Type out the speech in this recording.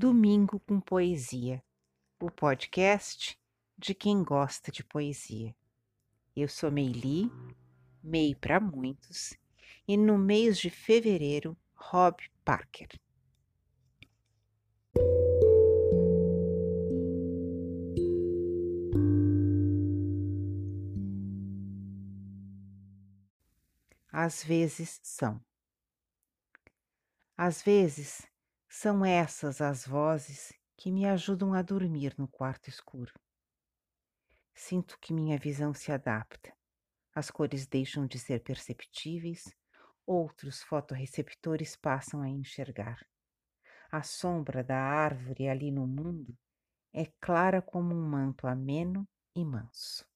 Domingo com Poesia, o podcast de quem gosta de poesia. Eu sou Meili, Mei para muitos, e no mês de fevereiro, Rob Parker. Às vezes são. Às vezes são essas as vozes que me ajudam a dormir no quarto escuro. Sinto que minha visão se adapta. As cores deixam de ser perceptíveis, outros fotorreceptores passam a enxergar. A sombra da árvore ali no mundo é clara como um manto ameno e manso.